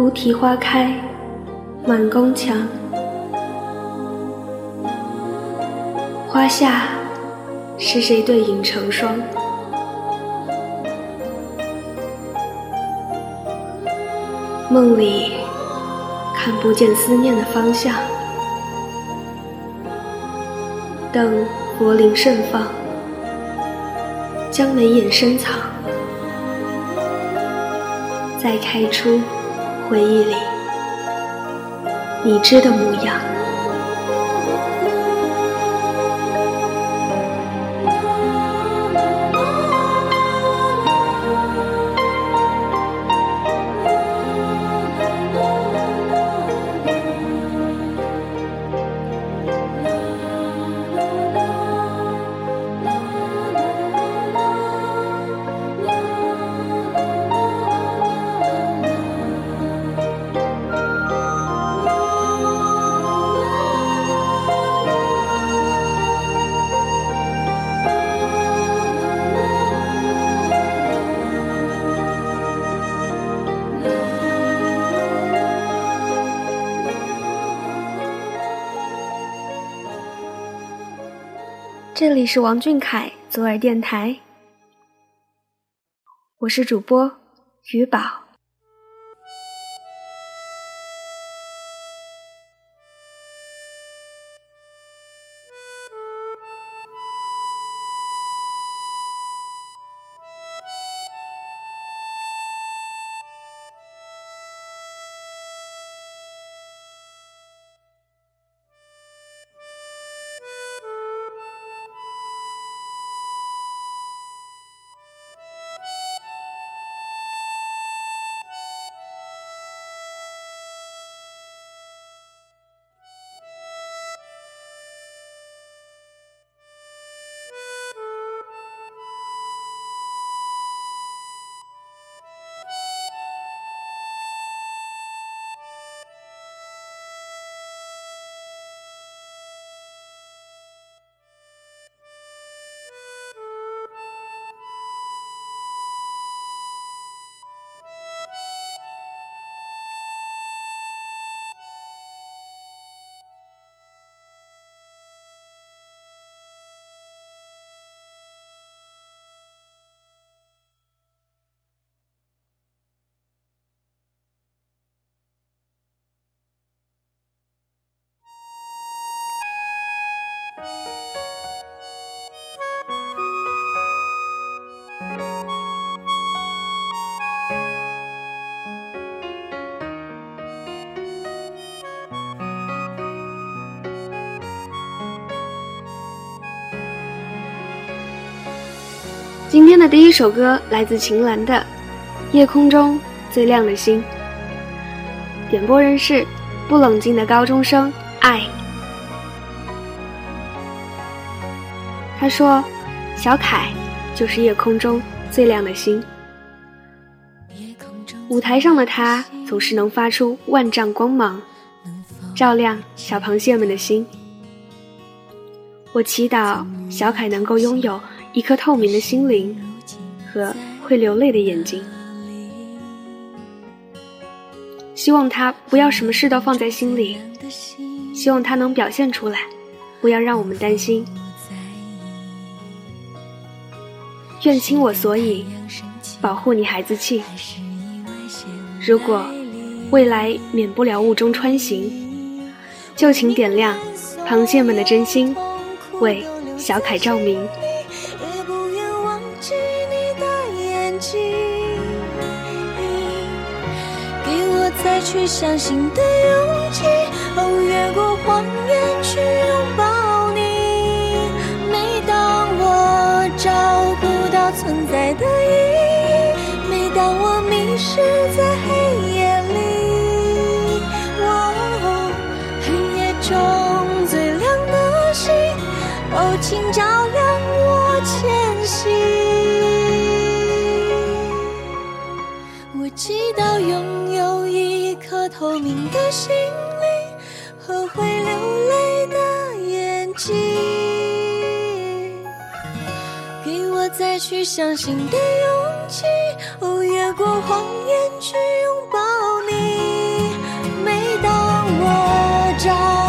菩提花开满宫墙，花下是谁对影成双？梦里看不见思念的方向，等佛铃盛放，将眉眼深藏，再开出回忆里你知的模样。这里是王俊凯左耳电台，我是主播于宝。今天的第一首歌来自秦岚的《夜空中最亮的星》，点播人是不冷静的高中生爱。他说：“小凯就是夜空中最亮的星，舞台上的他总是能发出万丈光芒，照亮小螃蟹们的心。我祈祷小凯能够拥有。”一颗透明的心灵和会流泪的眼睛，希望他不要什么事都放在心里，希望他能表现出来，不要让我们担心。愿倾我所以，保护你孩子气。如果未来免不了雾中穿行，就请点亮螃蟹们的真心，为小凯照明。去相信的勇气，哦，越过谎言去拥抱你。每当我找不到存在的意义，每当我迷失在黑夜里，哦，黑夜中最亮的星，哦，请照亮我前行。我祈祷拥。透明的心灵和会流泪的眼睛，给我再去相信的勇气。哦，越过谎言去拥抱你，每当我找。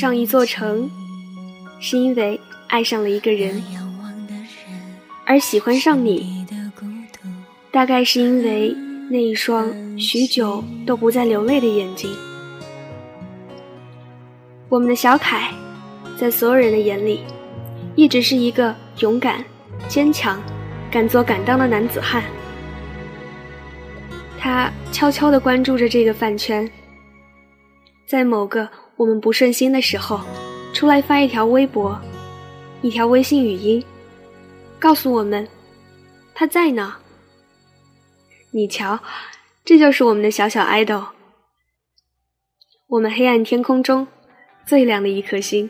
上一座城，是因为爱上了一个人，而喜欢上你。大概是因为那一双许久都不再流泪的眼睛。我们的小凯，在所有人的眼里，一直是一个勇敢、坚强、敢做敢当的男子汉。他悄悄地关注着这个饭圈，在某个我们不顺心的时候，出来发一条微博、一条微信语音，告诉我们他在呢。你瞧，这就是我们的小小爱豆，我们黑暗天空中最亮的一颗星。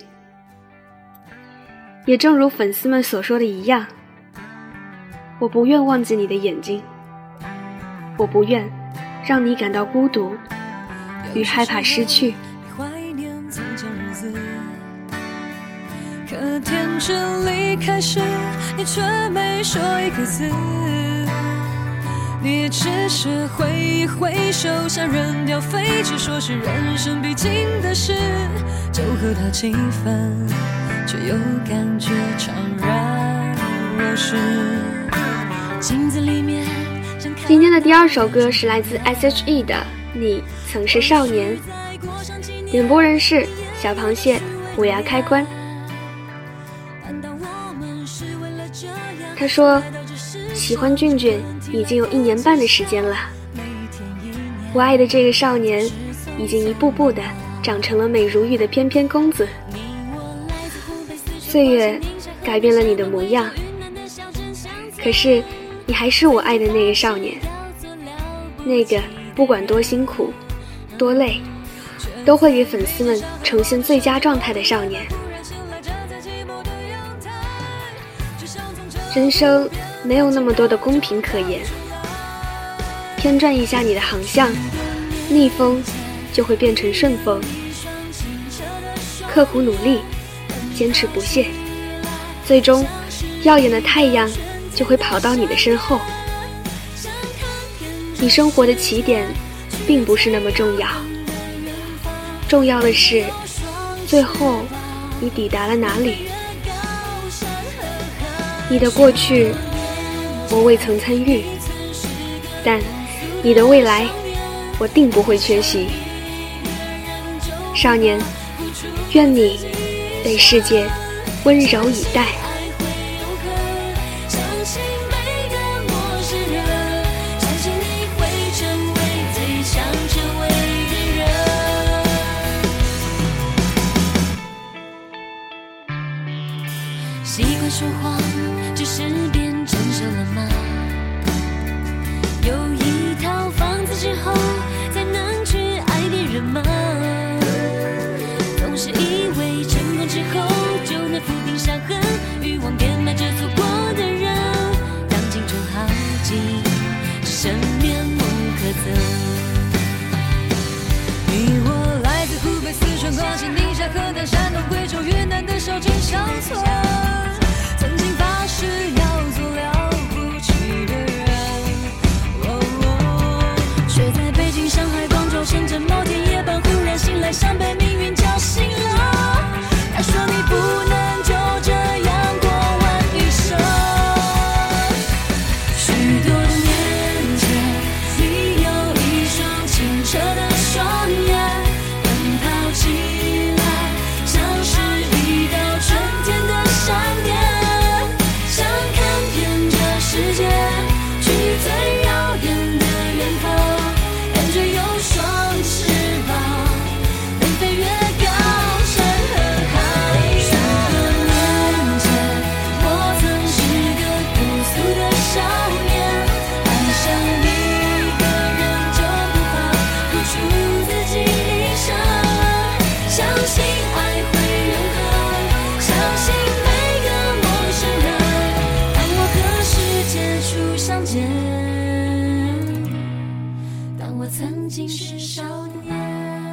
也正如粉丝们所说的一样，我不愿忘记你的眼睛，我不愿让你感到孤独与害怕失去。可天真离开时，你却没说一个字。你只是挥一挥手，像扔掉废纸，说是人生必经的事，就和他气氛，却又感觉怅然若失。镜子里面，今天的第二首歌是来自 S.H.E 的《你曾是少年》，点播人是小螃蟹虎牙开关。他说喜欢俊俊。已经有一年半的时间了，我爱的这个少年，已经一步步的长成了美如玉的翩翩公子。岁月改变了你的模样，可是你还是我爱的那个少年，那个不管多辛苦、多累，都会给粉丝们呈现最佳状态的少年。人生。没有那么多的公平可言，偏转一下你的航向，逆风就会变成顺风。刻苦努力，坚持不懈，最终耀眼的太阳就会跑到你的身后。你生活的起点并不是那么重要，重要的是最后你抵达了哪里。你的过去。我未曾参与，但你的未来，我定不会缺席。少年，愿你被世界温柔以待。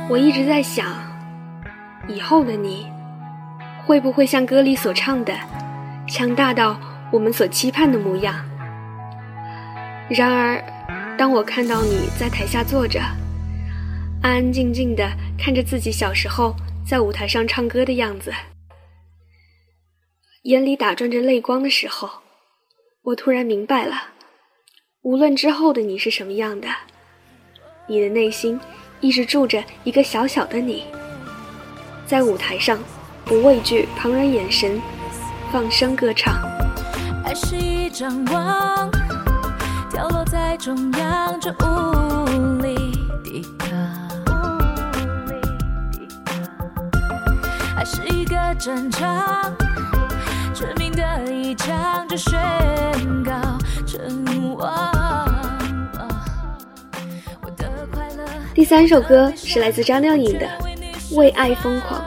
我一直在想，以后的你，会不会像歌里所唱的，强大到我们所期盼的模样？然而，当我看到你在台下坐着，安安静静的看着自己小时候在舞台上唱歌的样子，眼里打转着泪光的时候，我突然明白了，无论之后的你是什么样的，你的内心。一直住着一个小小的你，在舞台上不畏惧旁人眼神，放声歌唱。爱是一张网，掉落在中央，却无力抵抗。爱是一个战场，致命的一枪，就宣告阵亡。第三首歌是来自张靓颖的《为爱疯狂》，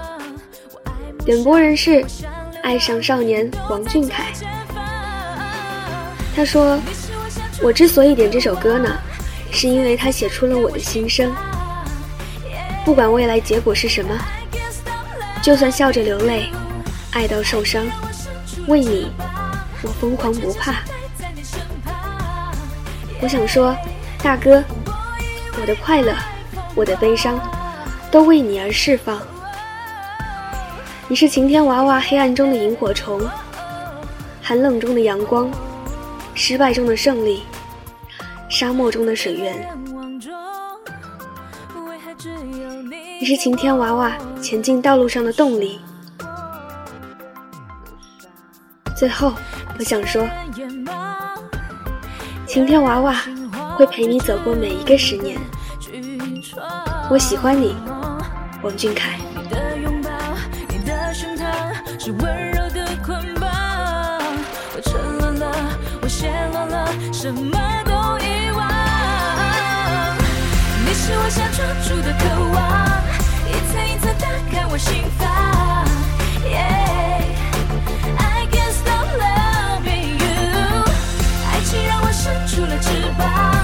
点播人是爱上少年王俊凯。他说：“我之所以点这首歌呢，是因为他写出了我的心声。不管未来结果是什么，就算笑着流泪，爱到受伤，为你，我疯狂不怕。我想说，大哥，我的快乐。”我的悲伤，都为你而释放。你是晴天娃娃黑暗中的萤火虫，寒冷中的阳光，失败中的胜利，沙漠中的水源。你是晴天娃娃前进道路上的动力。最后，我想说，晴天娃娃会陪你走过每一个十年。我喜欢你，王俊凯。你的拥抱，你的胸膛，是温柔的捆绑。我沉沦了，我陷落了，什么都遗忘。你是我想抓住的渴望，一层一层打开我心房。Yeah, I can't stop loving you，爱情让我伸出了翅膀，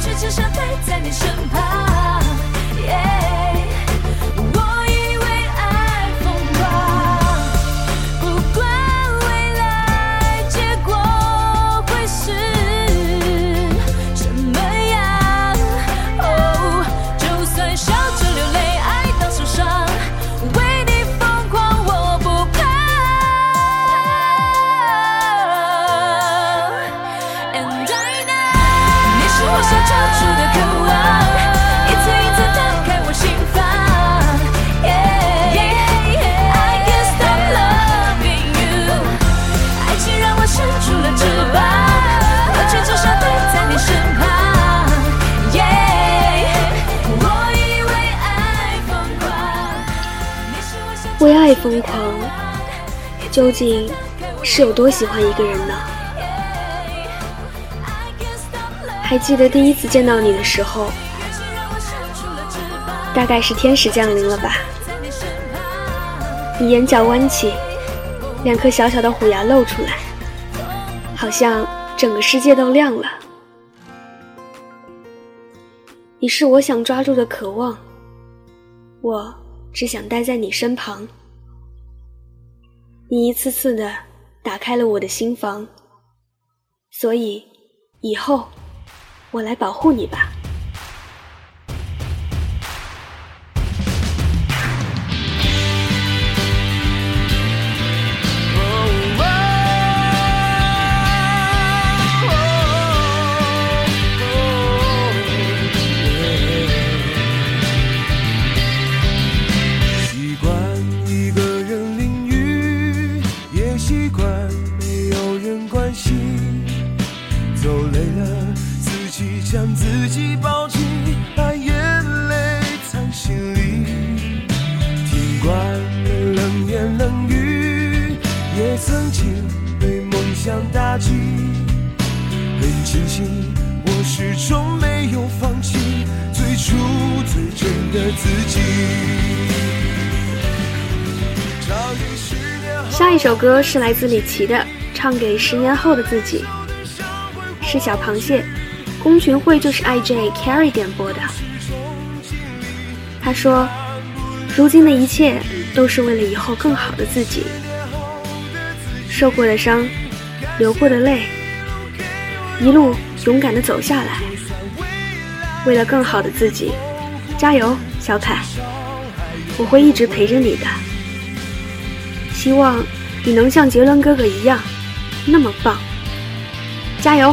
却只想待在你身旁。疯狂，究竟是有多喜欢一个人呢？还记得第一次见到你的时候，大概是天使降临了吧？你眼角弯起，两颗小小的虎牙露出来，好像整个世界都亮了。你是我想抓住的渴望，我。只想待在你身旁，你一次次的打开了我的心房，所以以后我来保护你吧。最真的自己。下一首歌是来自李琦的《唱给十年后的自己》，是小螃蟹，宫群会就是 IJ Carry 点播的。他说：“如今的一切都是为了以后更好的自己。受过的伤，流过的泪，一路勇敢的走下来。为了更好的自己，加油，小凯！我会一直陪着你的。希望你能像杰伦哥哥一样，那么棒。加油！”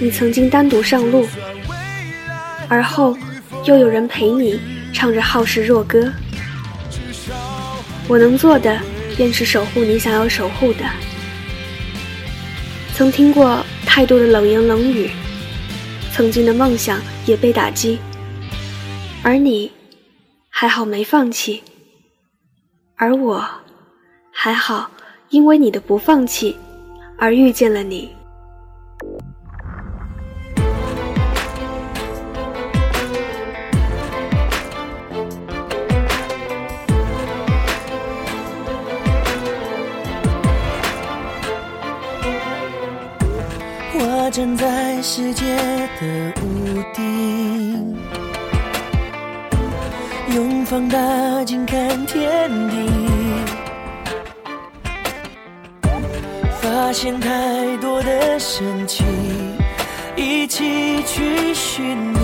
你曾经单独上路，而后又有人陪你唱着好事若歌。我能做的，便是守护你想要守护的。曾听过太多的冷言冷语。曾经的梦想也被打击，而你还好没放弃，而我还好，因为你的不放弃而遇见了你。站在世界的屋顶，用放大镜看天地，发现太多的神奇，一起去寻觅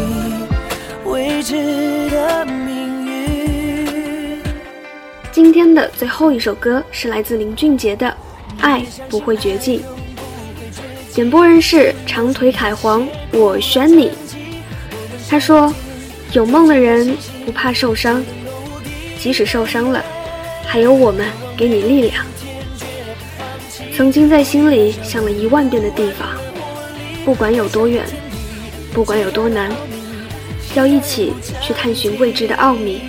未知的命运。今天的最后一首歌是来自林俊杰的《爱不会绝迹》。演播人是长腿凯皇，我选你。他说：“有梦的人不怕受伤，即使受伤了，还有我们给你力量。”曾经在心里想了一万遍的地方，不管有多远，不管有多难，要一起去探寻未知的奥秘。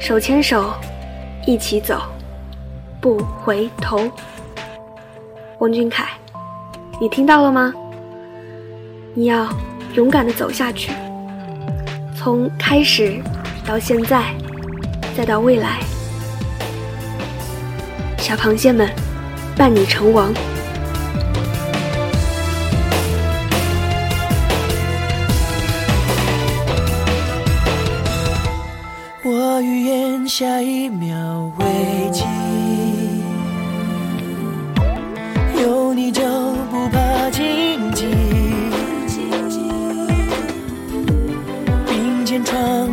手牵手，一起走，不回头。王俊凯。你听到了吗？你要勇敢的走下去，从开始到现在，再到未来，小螃蟹们伴你成王。我预言下一秒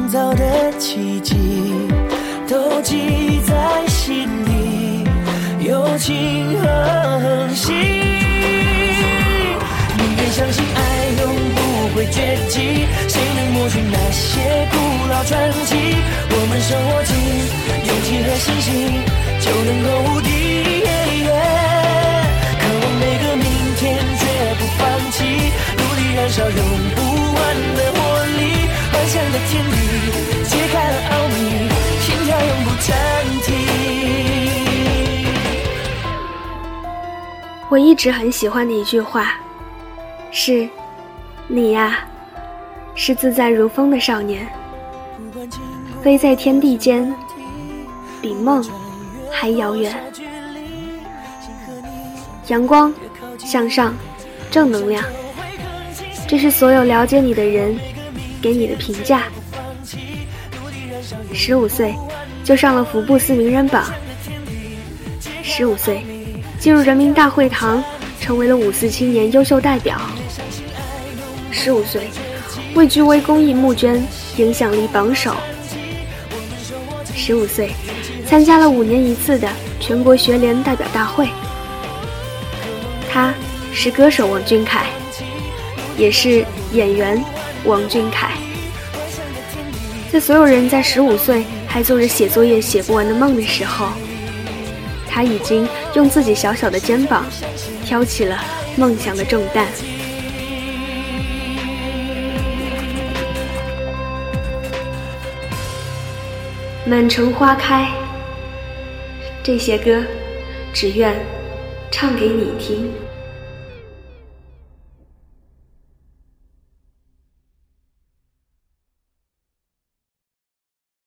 造的奇迹都记在心底友情和恒心宁愿相信爱永不会绝迹谁能抹去那些古老传奇我们手握紧勇气和信心就能够无敌渴望每个明天绝不放弃努力燃烧用不完的想的天地揭开了奥秘，心跳永不暂停。我一直很喜欢的一句话，是：“你呀，是自在如风的少年，飞在天地间，比梦还遥远。”阳光，向上，正能量，这是所有了解你的人给你的评价。十五岁就上了福布斯名人榜，十五岁进入人民大会堂，成为了五四青年优秀代表。十五岁位居微公益募捐影响力榜首。十五岁参加了五年一次的全国学联代表大会。他是歌手王俊凯，也是演员王俊凯。在所有人在十五岁还做着写作业写不完的梦的时候，他已经用自己小小的肩膀挑起了梦想的重担。满城花开，这些歌，只愿唱给你听。